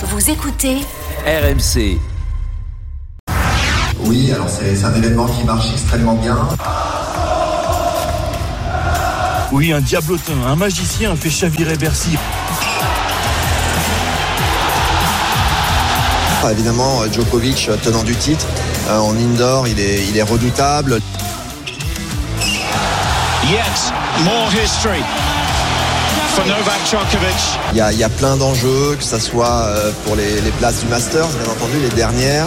Vous écoutez RMC. Oui, alors c'est un événement qui marche extrêmement bien. Oui, un diablotin, un magicien fait chavirer Bercy. Ah, Évidemment, Djokovic, euh, tenant du titre, euh, en indoor, il est, il est redoutable. Yet more history. Il y a, il y a plein d'enjeux, que ce soit euh, pour les, les places du Masters, bien entendu, les dernières.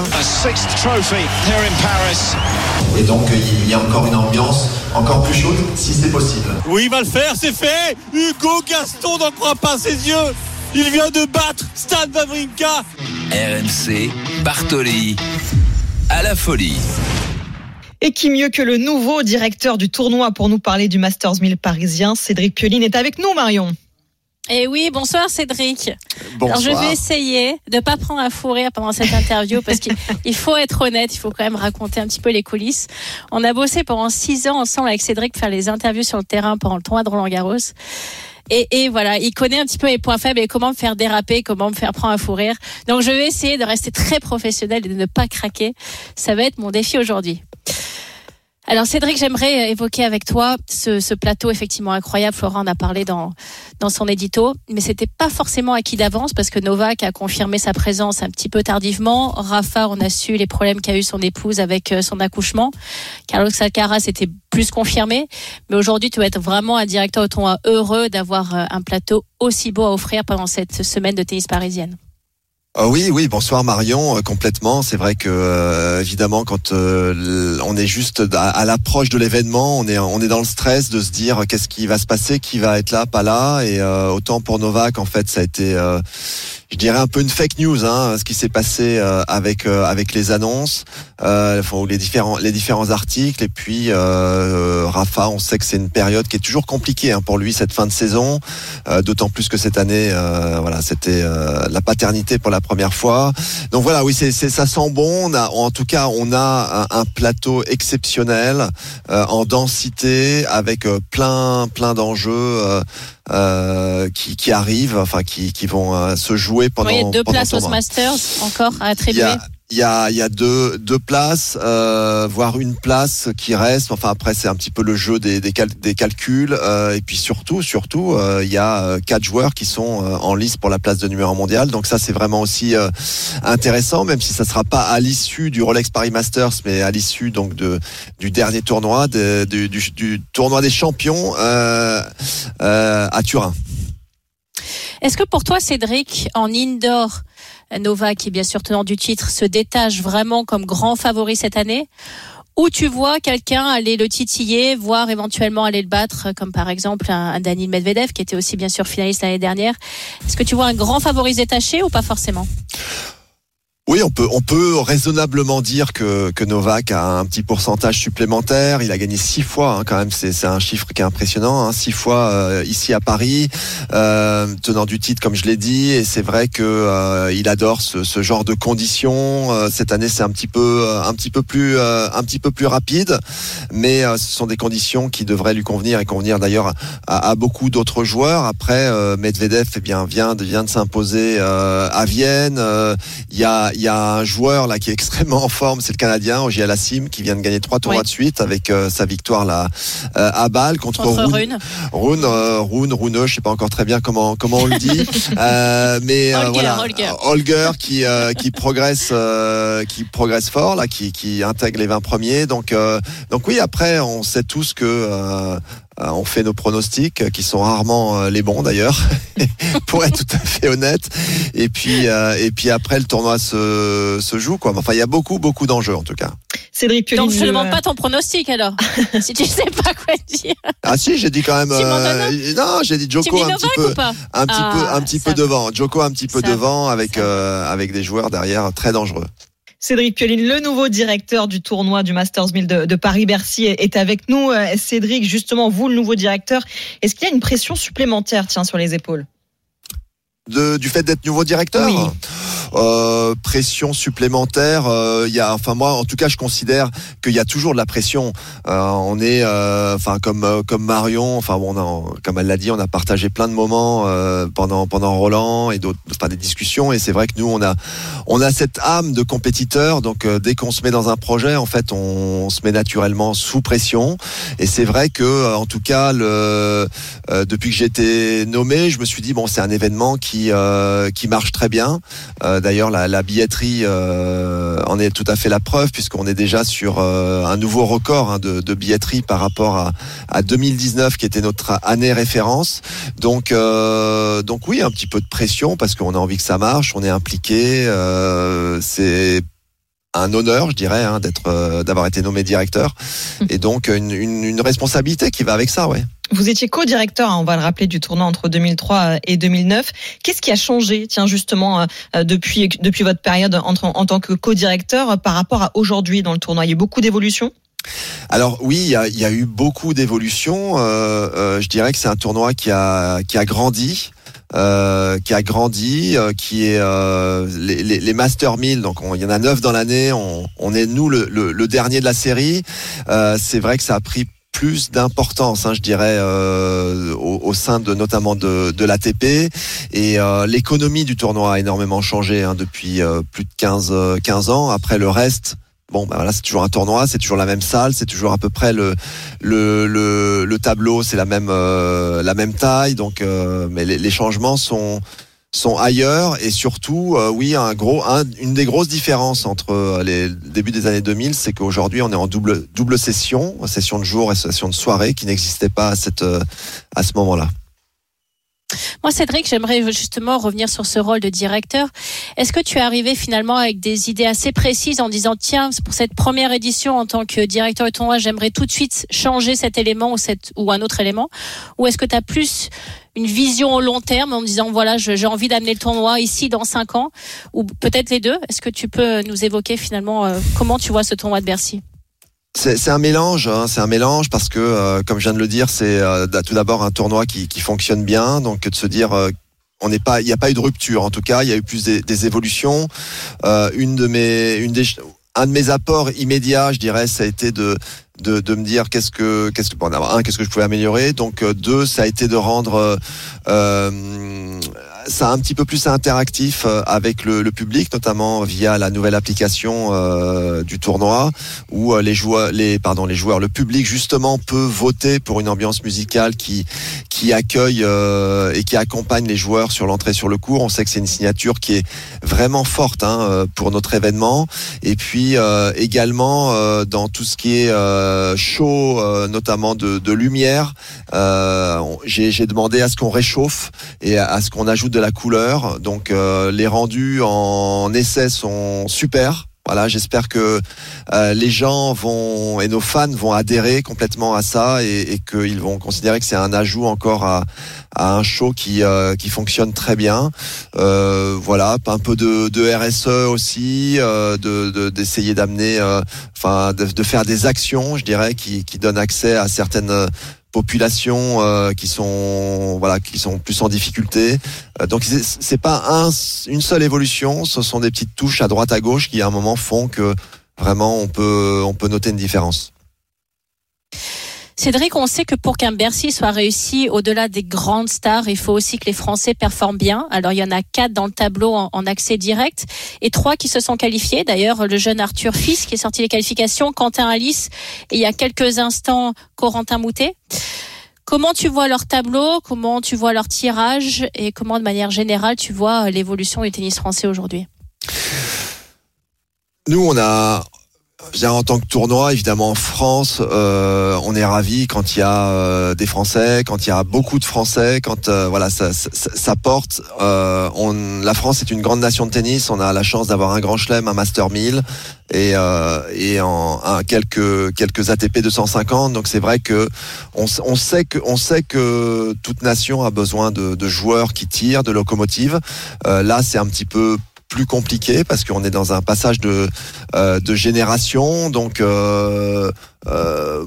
Et donc, il y a encore une ambiance encore plus chaude, si c'est possible. Oui, il va le faire, c'est fait Hugo Gaston n'en croit pas ses yeux Il vient de battre Stan Wawrinka RMC. Bartoli. À la folie. Et qui mieux que le nouveau directeur du tournoi pour nous parler du Masters 1000 parisien, Cédric Pioline est avec nous, Marion. Et oui, bonsoir Cédric. Bonsoir. Alors je vais essayer de pas prendre un fou rire pendant cette interview parce qu'il il faut être honnête, il faut quand même raconter un petit peu les coulisses. On a bossé pendant six ans ensemble avec Cédric faire les interviews sur le terrain pendant le tournoi de Roland Garros. Et, et voilà, il connaît un petit peu mes points faibles et comment me faire déraper, comment me faire prendre un fou rire. Donc je vais essayer de rester très professionnel et de ne pas craquer. Ça va être mon défi aujourd'hui. Alors Cédric, j'aimerais évoquer avec toi ce, ce plateau effectivement incroyable. Florent en a parlé dans dans son édito, mais c'était pas forcément acquis d'avance parce que Novak a confirmé sa présence un petit peu tardivement. Rafa, on a su les problèmes qu'a eu son épouse avec euh, son accouchement. Carlos Alcaraz était plus confirmé, mais aujourd'hui tu vas être vraiment un directeur au tournoi heureux d'avoir euh, un plateau aussi beau à offrir pendant cette semaine de tennis parisienne. Ah oui, oui, bonsoir Marion, euh, complètement. C'est vrai que euh, évidemment, quand euh, on est juste à, l'approche de l'événement, on est on est dans le stress de se dire qu'est-ce qui va se passer, qui va être là, pas là. Et euh, autant pour Novak, en fait, ça a été, euh, je dirais un peu une fake news, hein, ce qui s'est passé avec avec les annonces, les différents les différents articles. Et puis Rafa, on sait que c'est une période qui est toujours compliquée hein, pour lui cette fin de saison, d'autant plus que cette année, voilà, c'était la paternité pour la première fois. Donc voilà, oui, c'est, c'est ça sent bon. On a, en tout cas, on a un, un plateau exceptionnel euh, en densité avec euh, plein plein d'enjeux. euh, euh, qui, qui arrivent, enfin qui, qui vont euh, se jouer pendant. il y a deux pendant places le au tournoi. Masters encore à attribuer? Il y a, y a deux, deux places, euh, voire une place qui reste. Enfin après c'est un petit peu le jeu des, des, cal- des calculs. euh, et puis surtout, surtout, euh, il y a euh, quatre joueurs qui sont euh, en lice pour la place de numéro mondial. Donc ça c'est vraiment aussi euh, intéressant, même si ça sera pas à l'issue du Rolex Paris Masters, mais à l'issue donc de du dernier tournoi, de- du, du, du tournoi des champions à Turin. Est-ce que pour toi, Cédric, en indoor, Novak, qui est bien sûr tenant du titre, se détache vraiment comme grand favori cette année ou tu vois quelqu'un aller le titiller, voire éventuellement aller le battre, comme par exemple un, un Medvedev, qui était aussi bien sûr finaliste l'année dernière. Est-ce que tu vois un grand favori se détacher ou pas forcément? On peut, on peut raisonnablement dire que, que Novak a un petit pourcentage supplémentaire. Il a gagné six fois, hein, quand même. C'est, un chiffre qui est impressionnant. Hein, six fois euh, ici à Paris, euh, tenant du titre, comme je l'ai dit. Et c'est vrai que euh, il adore ce, ce genre de conditions. Euh, cette année, c'est un petit peu, euh, un petit peu plus, euh, un petit peu plus rapide, mais ce sont des conditions qui devraient lui convenir et convenir d'ailleurs à, à beaucoup d'autres joueurs. Après, Medvedev, eh bien, vient de, vient de s'imposer à Vienne. Il y a, y a un joueur là qui est extrêmement en forme, c'est le Canadien Ogier Alassim qui vient de gagner trois tournois Oui. de suite avec euh, sa victoire là euh, à Bâle contre, contre Rune. Rune Rune, euh, Rune, je sais pas encore très bien comment comment on le dit, Euh, mais euh, Holger, voilà, Holger. Holger qui euh, qui progresse euh, qui progresse fort là, qui qui intègre les 20 premiers. Donc euh, donc oui, après on sait tous que euh, euh, on fait nos pronostics, euh, qui sont rarement euh, les bons d'ailleurs, pour être tout à fait honnête. Et puis, euh, et puis après, le tournoi se, se joue. Quoi. Enfin, il y a beaucoup, beaucoup d'enjeux en tout cas. Cédric Pioline. Donc je ne demande pas ton pronostic alors, si tu sais pas quoi dire. Ah si, j'ai dit quand même. Euh, non, j'ai dit Joko un petit peu, pas un petit Ah, peu, un petit peu va. devant. Joko un petit peu Ça va. devant avec euh, avec des joueurs derrière très dangereux. Cédric Pioline, le nouveau directeur du tournoi du Masters 1000 de, de Paris-Bercy, est avec nous. Euh, Cédric, justement, vous, le nouveau directeur, est-ce qu'il y a une pression supplémentaire, tiens, sur les épaules? De, du fait d'être nouveau directeur? Oui. Euh, pression supplémentaire, euh, il y a, enfin moi, en tout cas, je considère qu'il y a toujours de la pression. Euh, on est, enfin comme comme Marion, enfin bon, comme elle l'a dit, on a partagé plein de moments pendant pendant Roland et d'autres, enfin des discussions. Et c'est vrai que nous, on a on a cette âme de compétiteur. Donc dès qu'on se met dans un projet, en fait, on, se met naturellement sous pression. Et c'est vrai que, en tout cas, le, euh, depuis que j'ai été nommé, je me suis dit bon, c'est un événement qui euh, qui marche très bien. Euh, D'ailleurs, la, la billetterie euh, en est tout à fait la preuve puisqu'on est déjà sur euh, un nouveau record hein, de, de billetterie par rapport à, à 2019 qui était notre année référence. Donc euh, donc oui, un petit peu de pression parce qu'on a envie que ça marche, on est impliqué. euh, c'est un honneur, je dirais, hein, d'être, euh, d'avoir été nommé directeur, et donc une, une, une responsabilité qui va avec ça, ouais. Vous étiez co-directeur, hein, on va le rappeler, du tournoi entre 2003 et 2009. Qu'est-ce qui a changé, tiens, justement, euh, depuis, depuis votre période entre, en tant que co-directeur euh, par rapport à aujourd'hui dans le tournoi? Il y a eu beaucoup d'évolutions? Alors oui, il y a, il y a eu beaucoup d'évolutions. Euh, euh, je dirais que c'est un tournoi qui a, qui a grandi. Euh, qui a grandi, euh, qui est euh, les, les, les Master 1000, donc on- il y en a neuf dans l'année, on, on est nous le, le, le dernier de la série. Euh, c'est vrai que ça a pris plus d'importance, hein, je dirais, euh, au, au sein de notamment de, de l'ATP. Et euh, l'économie du tournoi a énormément changé hein, depuis euh, plus de 15, euh, 15 ans. Après le reste, bon, bah voilà, c'est toujours un tournoi, c'est toujours la même salle, c'est toujours à peu près le le, le, le tableau, c'est la même euh, la même taille. Donc, euh, mais les, les changements sont sont ailleurs et surtout, euh, oui, un gros, un- une des grosses différences entre euh, les le début des années 2000, c'est qu'aujourd'hui on est en double double session, session de jour et session de soirée, qui n'existait pas à cette euh, à ce moment-là. Moi, Cédric, j'aimerais justement revenir sur ce rôle de directeur. Est-ce que tu es arrivé finalement avec des idées assez précises en disant tiens, pour cette première édition en tant que directeur de tournoi, j'aimerais tout de suite changer cet élément ou, ou un autre élément? Ou est-ce que tu as plus une vision au long terme en disant voilà, j'ai envie d'amener le tournoi ici dans cinq ans? Ou peut-être les deux? Est-ce que tu peux nous évoquer finalement euh, comment tu vois ce tournoi de Bercy? C'est un mélange, hein, c'est un mélange parce que, euh, comme je viens de le dire, c'est euh, tout d'abord un tournoi qui, qui fonctionne bien, donc de se dire. euh, on n'est pas, il n'y a pas eu de rupture. En tout cas, il y a eu plus des, des évolutions. Euh, une de mes, une des, un de mes apports immédiats, je dirais, ça a été de de, de me dire qu'est-ce que qu'est-ce que bon, un qu'est-ce que je pouvais améliorer. Donc euh, deux, ça a été de rendre euh, euh, ça un petit peu plus interactif avec le, public, notamment via la nouvelle application du tournoi où les joueurs, les pardon, les joueurs, le public justement peut voter pour une ambiance musicale qui qui accueille et qui accompagne les joueurs sur l'entrée sur le cours. On sait que c'est une signature qui est vraiment forte hein, pour notre événement. Et puis également dans tout ce qui est euh, show, euh, notamment de, lumière, euh, j'ai demandé à ce qu'on réchauffe et à, à ce qu'on ajoute de la couleur. Donc les rendus en essai sont super. Voilà, j'espère que euh, les gens vont et nos fans vont adhérer complètement à ça et, et qu'ils vont considérer que c'est un ajout encore à, à un show qui euh, qui fonctionne très bien. Euh, voilà, un peu de, de RSE aussi, euh, de de- d'essayer d'amener, euh, enfin de, de faire des actions, je dirais, qui qui donnent accès à certaines populations euh, qui sont voilà qui sont plus en difficulté. Euh, donc c'est pas un, une seule évolution, ce sont des petites touches à droite à gauche qui à un moment font que vraiment on peut on peut noter une différence. Cédric, on sait que pour qu'un Bercy soit réussi au-delà des grandes stars, il faut aussi que les Français performent bien. Alors il y en a quatre dans le tableau en, accès direct et trois qui se sont qualifiés. D'ailleurs, le jeune Arthur Fils qui est sorti des qualifications, Quentin Alice et il y a quelques instants Corentin Moutet. Comment tu vois leur tableau? Comment tu vois leur tirage? Et comment, de manière générale, tu vois l'évolution du tennis français aujourd'hui? Nous on a dirais, en tant que tournoi, évidemment en France, euh, on est ravi quand il y a euh, des Français, quand il y a beaucoup de Français, quand euh, voilà ça, ça, ça porte. Euh, on, la France est une grande nation de tennis. On a la chance d'avoir un Grand Chelem, un Master 1000 et, euh, et en, un, quelques quelques ATP 250. Donc c'est vrai que on sait que on sait que toute nation a besoin de, de joueurs qui tirent, de locomotives. Euh, là, c'est un petit peu plus compliqué parce qu'on est dans un passage de euh, de génération. Donc, euh, euh,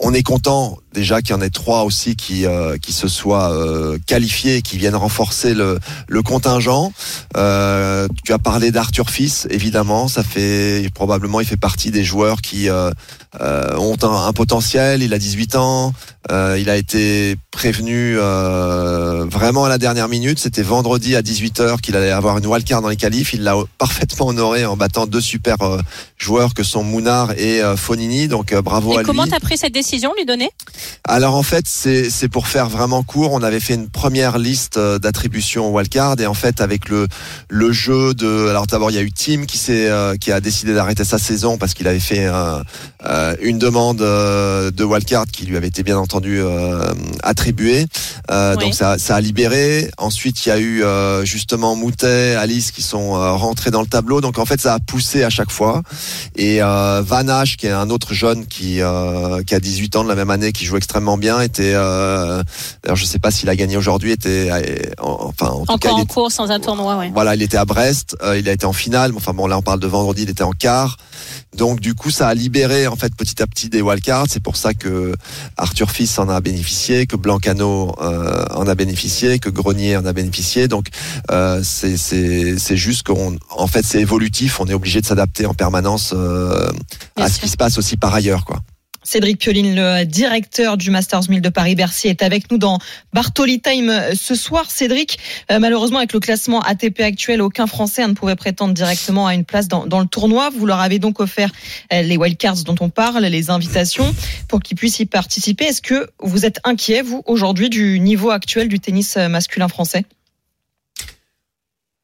on est content déjà qu'il y en ait trois aussi qui euh, qui se soient euh, qualifiés, et qui viennent renforcer le, le contingent. Euh, tu as parlé d'Arthur Fils, évidemment, ça fait probablement il fait partie des joueurs qui euh, ont un, un, potentiel. Il a 18 ans, il a été prévenu vraiment à la dernière minute. C'était vendredi à 18h qu'il allait avoir une wildcard dans les qualifs. Il l'a parfaitement honoré en battant deux super joueurs que sont Mounard et Fonini. Donc bravo et à comment lui. t'as pris cette décision, lui donner? Alors en fait, c'est c'est pour faire vraiment court. On avait fait une première liste d'attributions au wildcard et en fait avec le le jeu de alors d'abord il y a eu Tim qui s'est qui a décidé d'arrêter sa saison parce qu'il avait fait une demande de wildcard qui lui avait été bien entendu attribuée. Euh, Oui. Donc ça, ça a libéré. Ensuite, il y a eu euh, justement Moutet, Alice qui sont euh, rentrés dans le tableau. Donc en fait, ça a poussé à chaque fois. Et euh, Van qui est un autre jeune qui euh, qui a 18 ans de la même année, qui joue extrêmement bien, était. Euh, alors je sais pas s'il a gagné aujourd'hui. Était euh, en- enfin en tout cas Encore il en était- course dans un tournoi, ouais. voilà, il était à Brest, euh, il a été en finale. Enfin bon, là on parle de vendredi, il était en quart. Donc du coup, ça a libéré en fait petit à petit des wildcards. C'est pour ça que Arthur Fils en a bénéficié, que Blancano euh, en a bénéficié, que Grenier en a bénéficié. Donc euh, c'est c'est c'est juste qu'on en fait c'est évolutif. On est obligé de s'adapter en permanence euh, à ce qui se passe aussi par ailleurs, quoi. Cédric Pioline, le directeur du Masters 1000 de Paris-Bercy, est avec nous dans Bartoli Time ce soir. Cédric, euh, malheureusement, avec le classement ATP actuel, aucun Français ne pouvait prétendre directement à une place dans, le tournoi. Vous leur avez donc offert euh, les wildcards dont on parle, les invitations, pour qu'ils puissent y participer. Est-ce que vous êtes inquiet, vous, aujourd'hui, du niveau actuel du tennis euh, masculin français?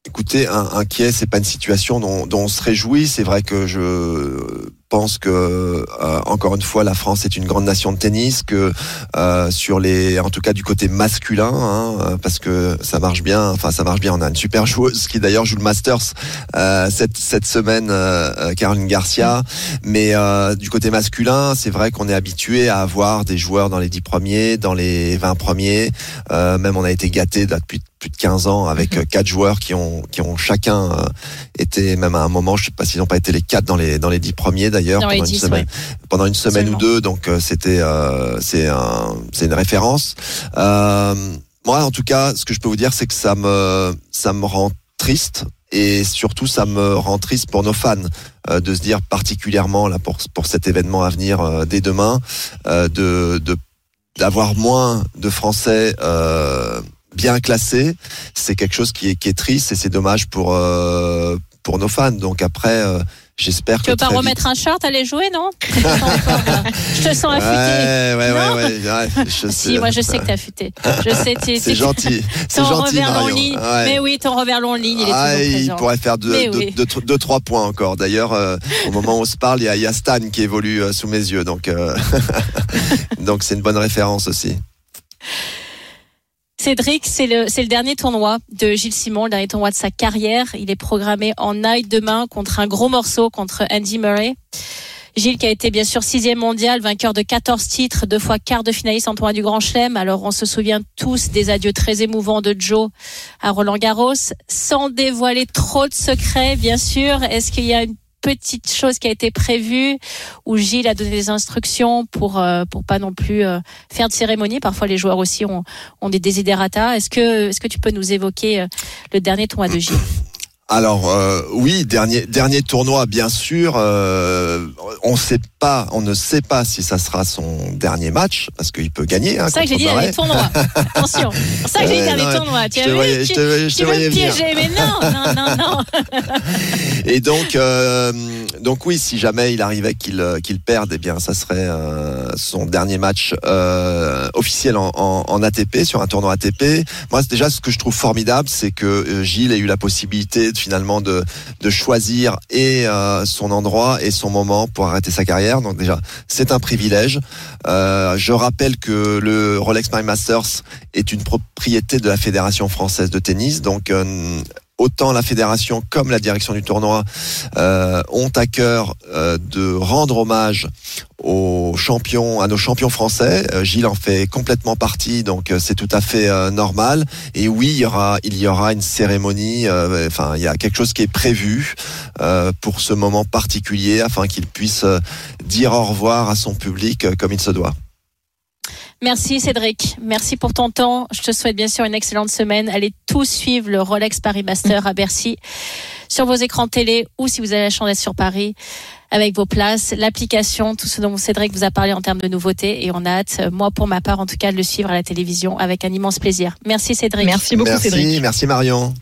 Écoutez, inquiet, c'est pas une situation dont on se réjouit. C'est vrai que je pense que euh, encore une fois, la France est une grande nation de tennis. Que euh, sur les, en tout cas du côté masculin, hein, euh, parce que ça marche bien. Enfin, ça marche bien. On a une super joueuse qui d'ailleurs joue le Masters euh, cette cette semaine, euh, euh, Caroline Garcia. Mais du côté masculin, c'est vrai qu'on est habitué à avoir des joueurs dans les 10 premiers, dans les 20 premiers. Même on a été gâté depuis plus de 15 ans avec euh, quatre joueurs qui ont qui ont chacun été même à un moment, je sais pas s'ils n'ont pas été les quatre dans les dans les 10 premiers d'ailleurs Dans les pendant une 10, semaine pendant une semaine Seulement. ou deux. Donc euh, c'était euh, c'est un c'est une référence. Euh, moi en tout cas, ce que je peux vous dire, c'est que ça me ça me rend triste et surtout ça me rend triste pour nos fans euh, de se dire particulièrement là pour pour cet événement à venir euh, dès demain euh, de de d'avoir moins de Français bien classés, c'est quelque chose qui est qui est triste et c'est dommage pour pour nos fans. Donc après, j'espère que Tu veux pas remettre un short, aller jouer, non Pas encore, là. Je te sens affûté. Ouais, ouais, Non. ouais, ouais, ouais, je Si, moi je sais que t'es affûté. Je sais, tu C'est gentil, c'est Ton gentil revers long ligne. Ouais. Mais oui, ton revers long ligne, il est Ah, toujours il présent. pourrait faire deux, Mais deux, oui. deux, deux, trois points encore. D'ailleurs, euh, au moment où on se parle, il y a, il y a Stan qui évolue euh, sous mes yeux, donc euh, donc c'est une bonne référence aussi. Cédric, c'est le, c'est le dernier tournoi de Gilles Simon, le dernier tournoi de sa carrière. Il est programmé en night demain contre un gros morceau contre Andy Murray. Gilles qui a été bien sûr sixième mondial, vainqueur de 14 titres, deux fois quart de finaliste en tournoi du Grand Chelem. Alors on se souvient tous des adieux très émouvants de Joe à Roland Garros. Sans dévoiler trop de secrets, bien sûr, est-ce qu'il y a une petite chose qui a été prévue où Gilles a donné des instructions pour euh, pour pas non plus euh, faire de cérémonie. Parfois les joueurs aussi ont ont des desiderata. Est-ce que est-ce que tu peux nous évoquer euh, le dernier tournoi de Gilles? Alors euh, oui, dernier dernier tournoi bien sûr. Euh, on sait pas, on ne sait pas si ça sera son dernier match parce qu'il peut gagner. Hein, C'est ça que j'ai dit Murray. dernier tournoi. Attention. C'est ça que j'ai dit dernier tournoi. Tu je te voyais, je te, je te voyais piéger, mais non, non, non, non. Et donc, euh, donc oui, si jamais il arrivait qu'il euh, qu'il perde, eh bien, ça serait euh, son dernier match euh, officiel en, en, en ATP sur un tournoi ATP. Moi, c'est déjà ce que je trouve formidable, c'est que euh, Gilles ait eu la possibilité de, finalement de, de choisir et euh, son endroit et son moment pour arrêter sa carrière. Donc déjà, c'est un privilège. Euh, je rappelle que le Rolex My Masters est une propriété de la Fédération française de tennis. Donc euh, autant la fédération comme la direction du tournoi euh, ont à cœur euh, de rendre hommage aux champions, à nos champions français. Euh, Gilles en fait complètement partie, donc c'est tout à fait normal. Et oui, il y aura, il y aura une cérémonie. Enfin, il y a quelque chose qui est prévu pour ce moment particulier, afin qu'il puisse dire au revoir à son public comme il se doit. Merci Cédric, merci pour ton temps. Je te souhaite bien sûr une excellente semaine. Allez tous suivre le Rolex Paris Master à Bercy sur vos écrans télé ou si vous avez la chance d'être sur Paris avec vos places, l'application, tout ce dont Cédric vous a parlé en termes de nouveautés et on a hâte, moi pour ma part en tout cas, de le suivre à la télévision avec un immense plaisir. Merci Cédric. Merci beaucoup merci, Cédric. Merci Marion.